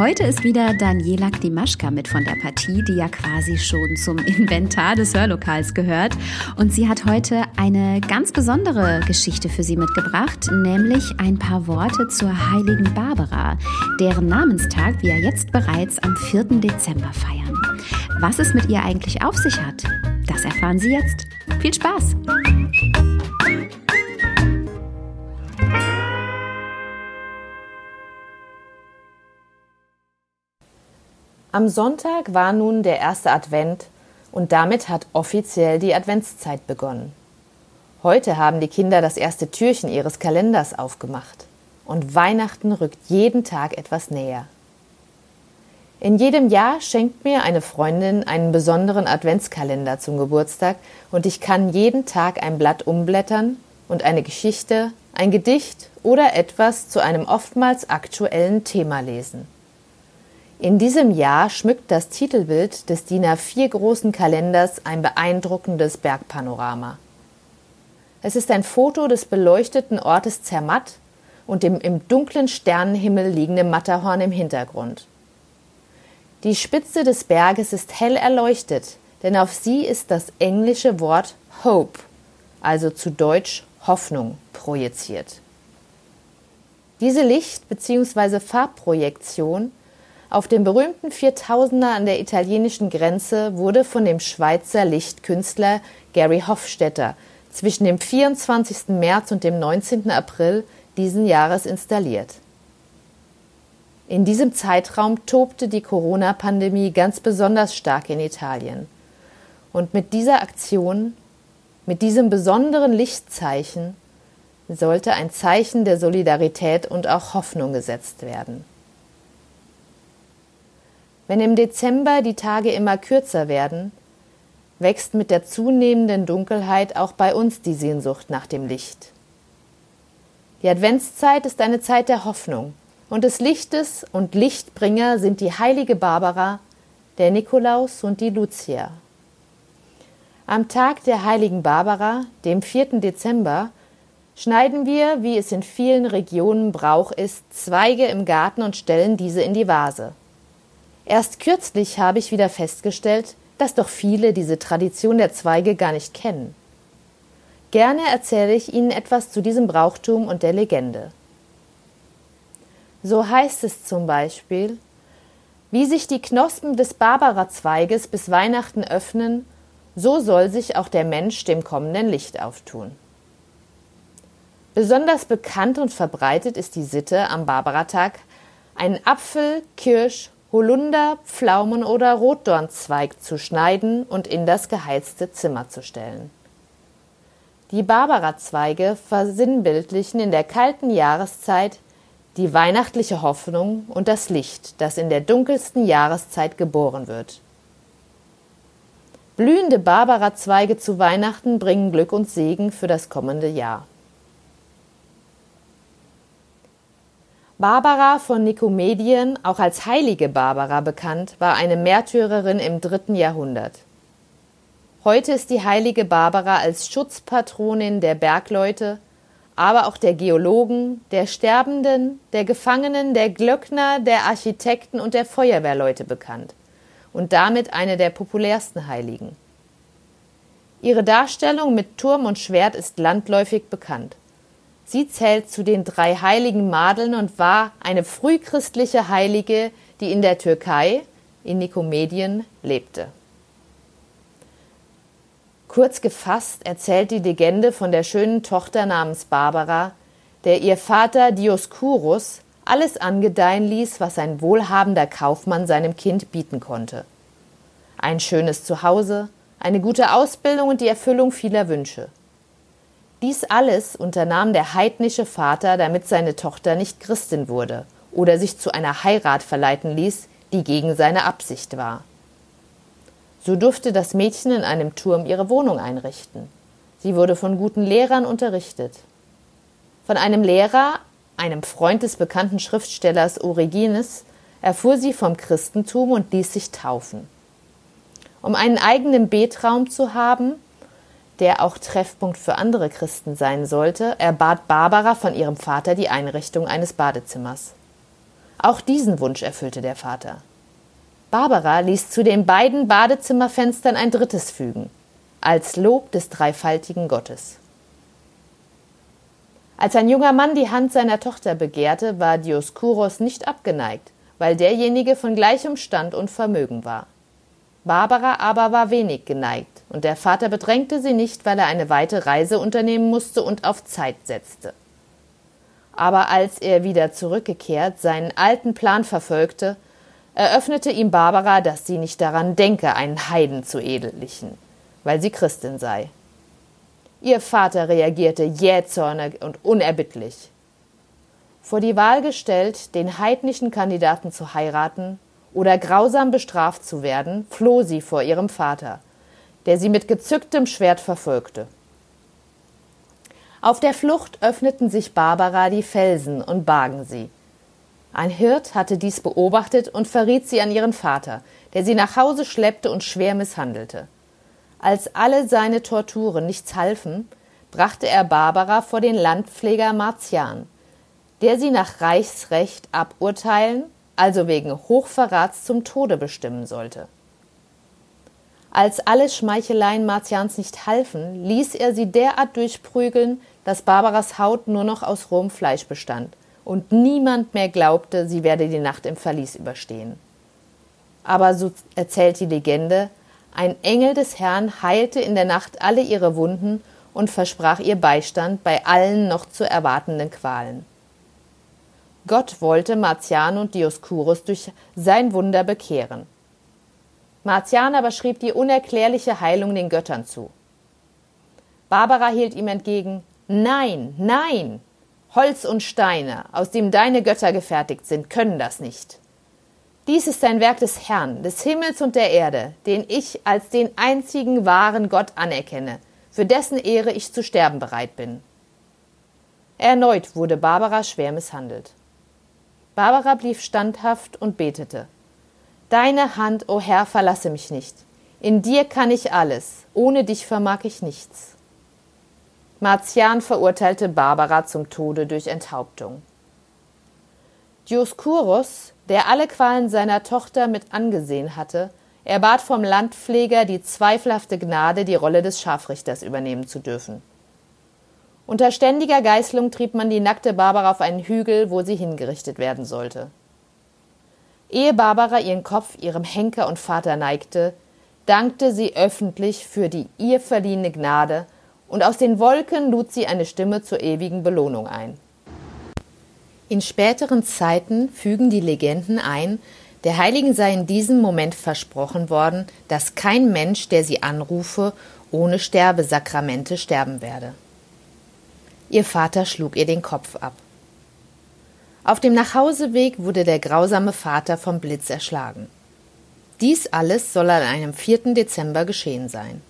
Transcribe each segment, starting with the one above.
Heute ist wieder Daniela Klimaschka mit von der Partie, die ja quasi schon zum Inventar des Hörlokals gehört. Und sie hat heute eine ganz besondere Geschichte für Sie mitgebracht, nämlich ein paar Worte zur heiligen Barbara, deren Namenstag wir jetzt bereits am 4. Dezember feiern. Was es mit ihr eigentlich auf sich hat, das erfahren Sie jetzt. Viel Spaß! Am Sonntag war nun der erste Advent und damit hat offiziell die Adventszeit begonnen. Heute haben die Kinder das erste Türchen ihres Kalenders aufgemacht und Weihnachten rückt jeden Tag etwas näher. In jedem Jahr schenkt mir eine Freundin einen besonderen Adventskalender zum Geburtstag und ich kann jeden Tag ein Blatt umblättern und eine Geschichte, ein Gedicht oder etwas zu einem oftmals aktuellen Thema lesen. In diesem Jahr schmückt das Titelbild des DIN A4 großen Kalenders ein beeindruckendes Bergpanorama. Es ist ein Foto des beleuchteten Ortes Zermatt und dem im dunklen Sternenhimmel liegenden Matterhorn im Hintergrund. Die Spitze des Berges ist hell erleuchtet, denn auf sie ist das englische Wort Hope, also zu Deutsch Hoffnung, projiziert. Diese Licht- bzw. Farbprojektion auf dem berühmten Viertausender an der italienischen Grenze wurde von dem Schweizer Lichtkünstler Gary Hofstetter zwischen dem 24. März und dem 19. April diesen Jahres installiert. In diesem Zeitraum tobte die Corona-Pandemie ganz besonders stark in Italien. Und mit dieser Aktion, mit diesem besonderen Lichtzeichen, sollte ein Zeichen der Solidarität und auch Hoffnung gesetzt werden. Wenn im Dezember die Tage immer kürzer werden, wächst mit der zunehmenden Dunkelheit auch bei uns die Sehnsucht nach dem Licht. Die Adventszeit ist eine Zeit der Hoffnung und des Lichtes und Lichtbringer sind die heilige Barbara, der Nikolaus und die Lucia. Am Tag der heiligen Barbara, dem 4. Dezember, schneiden wir, wie es in vielen Regionen Brauch ist, Zweige im Garten und stellen diese in die Vase. Erst kürzlich habe ich wieder festgestellt, dass doch viele diese Tradition der Zweige gar nicht kennen. Gerne erzähle ich Ihnen etwas zu diesem Brauchtum und der Legende. So heißt es zum Beispiel, wie sich die Knospen des Barbara-Zweiges bis Weihnachten öffnen, so soll sich auch der Mensch dem kommenden Licht auftun. Besonders bekannt und verbreitet ist die Sitte am Barbaratag, einen Apfel, Kirsch Holunder, Pflaumen oder Rotdornzweig zu schneiden und in das geheizte Zimmer zu stellen. Die Barbarazweige versinnbildlichen in der kalten Jahreszeit die weihnachtliche Hoffnung und das Licht, das in der dunkelsten Jahreszeit geboren wird. Blühende Barbarazweige zu Weihnachten bringen Glück und Segen für das kommende Jahr. Barbara von Nikomedien, auch als heilige Barbara bekannt, war eine Märtyrerin im dritten Jahrhundert. Heute ist die heilige Barbara als Schutzpatronin der Bergleute, aber auch der Geologen, der Sterbenden, der Gefangenen, der Glöckner, der Architekten und der Feuerwehrleute bekannt und damit eine der populärsten Heiligen. Ihre Darstellung mit Turm und Schwert ist landläufig bekannt. Sie zählt zu den drei heiligen Madeln und war eine frühchristliche Heilige, die in der Türkei, in Nikomedien, lebte. Kurz gefasst erzählt die Legende von der schönen Tochter namens Barbara, der ihr Vater Dioskurus alles angedeihen ließ, was ein wohlhabender Kaufmann seinem Kind bieten konnte. Ein schönes Zuhause, eine gute Ausbildung und die Erfüllung vieler Wünsche. Dies alles unternahm der heidnische Vater, damit seine Tochter nicht Christin wurde oder sich zu einer Heirat verleiten ließ, die gegen seine Absicht war. So durfte das Mädchen in einem Turm ihre Wohnung einrichten. Sie wurde von guten Lehrern unterrichtet. Von einem Lehrer, einem Freund des bekannten Schriftstellers Origenes, erfuhr sie vom Christentum und ließ sich taufen. Um einen eigenen Betraum zu haben, der auch Treffpunkt für andere Christen sein sollte, erbat Barbara von ihrem Vater die Einrichtung eines Badezimmers. Auch diesen Wunsch erfüllte der Vater. Barbara ließ zu den beiden Badezimmerfenstern ein drittes fügen, als Lob des dreifaltigen Gottes. Als ein junger Mann die Hand seiner Tochter begehrte, war Dioskuros nicht abgeneigt, weil derjenige von gleichem Stand und Vermögen war. Barbara aber war wenig geneigt, und der Vater bedrängte sie nicht, weil er eine weite Reise unternehmen musste und auf Zeit setzte. Aber als er wieder zurückgekehrt seinen alten Plan verfolgte, eröffnete ihm Barbara, dass sie nicht daran denke, einen Heiden zu ehelichen, weil sie Christin sei. Ihr Vater reagierte jähzornig und unerbittlich. Vor die Wahl gestellt, den heidnischen Kandidaten zu heiraten oder grausam bestraft zu werden, floh sie vor ihrem Vater, der sie mit gezücktem Schwert verfolgte. Auf der Flucht öffneten sich Barbara die Felsen und bargen sie. Ein Hirt hatte dies beobachtet und verriet sie an ihren Vater, der sie nach Hause schleppte und schwer misshandelte. Als alle seine Torturen nichts halfen, brachte er Barbara vor den Landpfleger Martian, der sie nach Reichsrecht aburteilen, also wegen Hochverrats zum Tode bestimmen sollte. Als alle Schmeicheleien Martians nicht halfen, ließ er sie derart durchprügeln, dass Barbaras Haut nur noch aus rohem Fleisch bestand und niemand mehr glaubte, sie werde die Nacht im Verlies überstehen. Aber so erzählt die Legende, ein Engel des Herrn heilte in der Nacht alle ihre Wunden und versprach ihr Beistand bei allen noch zu erwartenden Qualen. Gott wollte Martian und Dioskurus durch sein Wunder bekehren. Martian aber schrieb die unerklärliche Heilung den Göttern zu. Barbara hielt ihm entgegen Nein, nein. Holz und Steine, aus dem deine Götter gefertigt sind, können das nicht. Dies ist ein Werk des Herrn, des Himmels und der Erde, den ich als den einzigen wahren Gott anerkenne, für dessen Ehre ich zu sterben bereit bin. Erneut wurde Barbara schwer misshandelt. Barbara blieb standhaft und betete. Deine Hand, o oh Herr, verlasse mich nicht. In dir kann ich alles, ohne dich vermag ich nichts. Martian verurteilte Barbara zum Tode durch Enthauptung. Dioskuros, der alle Qualen seiner Tochter mit angesehen hatte, erbat vom Landpfleger die zweifelhafte Gnade, die Rolle des Scharfrichters übernehmen zu dürfen. Unter ständiger Geißlung trieb man die nackte Barbara auf einen Hügel, wo sie hingerichtet werden sollte. Ehe Barbara ihren Kopf ihrem Henker und Vater neigte, dankte sie öffentlich für die ihr verliehene Gnade, und aus den Wolken lud sie eine Stimme zur ewigen Belohnung ein. In späteren Zeiten fügen die Legenden ein, der Heiligen sei in diesem Moment versprochen worden, dass kein Mensch, der sie anrufe, ohne Sterbesakramente sterben werde. Ihr Vater schlug ihr den Kopf ab. Auf dem Nachhauseweg wurde der grausame Vater vom Blitz erschlagen. Dies alles soll an einem 4. Dezember geschehen sein.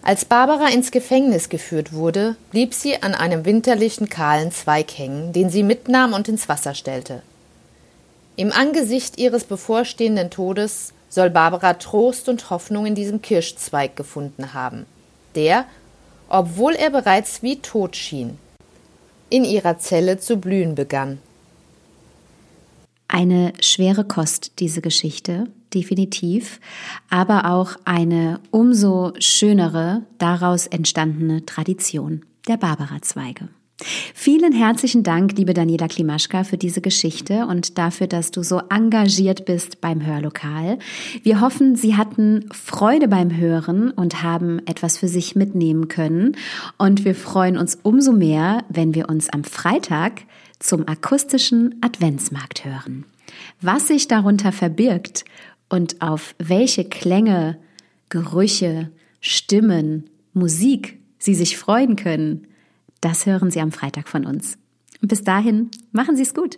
Als Barbara ins Gefängnis geführt wurde, blieb sie an einem winterlichen kahlen Zweig hängen, den sie mitnahm und ins Wasser stellte. Im Angesicht ihres bevorstehenden Todes soll Barbara Trost und Hoffnung in diesem Kirschzweig gefunden haben, der, obwohl er bereits wie tot schien, in ihrer Zelle zu blühen begann. Eine schwere Kost, diese Geschichte, definitiv, aber auch eine umso schönere daraus entstandene Tradition der Barbara-Zweige. Vielen herzlichen Dank, liebe Daniela Klimaschka, für diese Geschichte und dafür, dass du so engagiert bist beim Hörlokal. Wir hoffen, Sie hatten Freude beim Hören und haben etwas für sich mitnehmen können. Und wir freuen uns umso mehr, wenn wir uns am Freitag zum akustischen Adventsmarkt hören. Was sich darunter verbirgt und auf welche Klänge, Gerüche, Stimmen, Musik Sie sich freuen können, das hören Sie am Freitag von uns. Und bis dahin, machen Sie es gut.